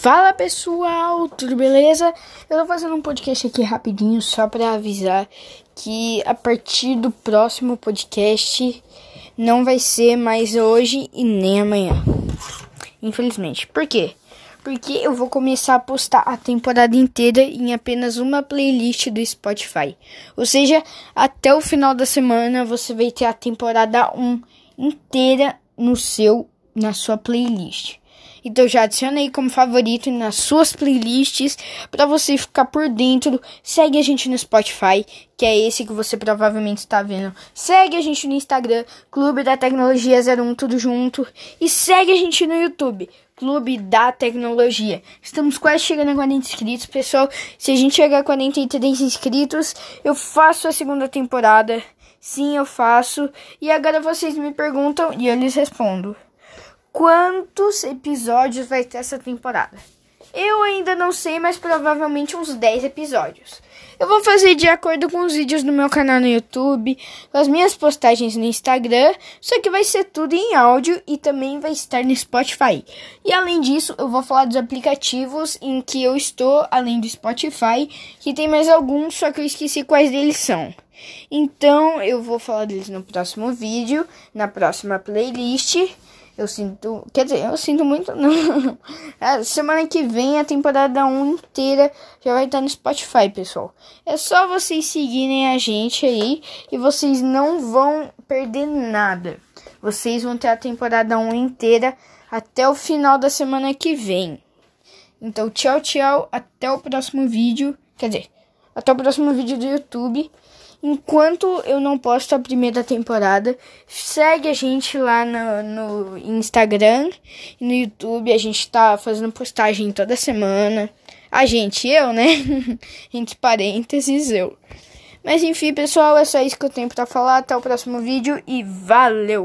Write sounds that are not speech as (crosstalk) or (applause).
Fala pessoal, tudo beleza? Eu tô fazendo um podcast aqui rapidinho só para avisar que a partir do próximo podcast não vai ser mais hoje e nem amanhã. Infelizmente. Por quê? Porque eu vou começar a postar a temporada inteira em apenas uma playlist do Spotify. Ou seja, até o final da semana você vai ter a temporada 1 inteira no seu na sua playlist. Então já adicionei como favorito nas suas playlists para você ficar por dentro. Segue a gente no Spotify, que é esse que você provavelmente está vendo. Segue a gente no Instagram, Clube da Tecnologia 01 tudo junto e segue a gente no YouTube. Clube da Tecnologia. Estamos quase chegando a 40 inscritos, pessoal. Se a gente chegar a 43 inscritos, eu faço a segunda temporada. Sim, eu faço. E agora vocês me perguntam e eu lhes respondo quantos episódios vai ter essa temporada. Eu ainda não sei, mas provavelmente uns 10 episódios. Eu vou fazer de acordo com os vídeos do meu canal no YouTube, com as minhas postagens no Instagram, só que vai ser tudo em áudio e também vai estar no Spotify. E além disso, eu vou falar dos aplicativos em que eu estou, além do Spotify, que tem mais alguns, só que eu esqueci quais deles são. Então, eu vou falar deles no próximo vídeo, na próxima playlist. Eu sinto. Quer dizer, eu sinto muito. Não. (laughs) É, semana que vem a temporada 1 inteira já vai estar no Spotify, pessoal. É só vocês seguirem a gente aí e vocês não vão perder nada. Vocês vão ter a temporada 1 inteira até o final da semana que vem. Então, tchau, tchau. Até o próximo vídeo. Quer dizer, até o próximo vídeo do YouTube. Enquanto eu não posto a primeira temporada, segue a gente lá no, no Instagram e no YouTube. A gente tá fazendo postagem toda semana. A gente, eu, né? (laughs) Entre parênteses, eu. Mas enfim, pessoal, é só isso que eu tenho pra falar. Até o próximo vídeo e valeu!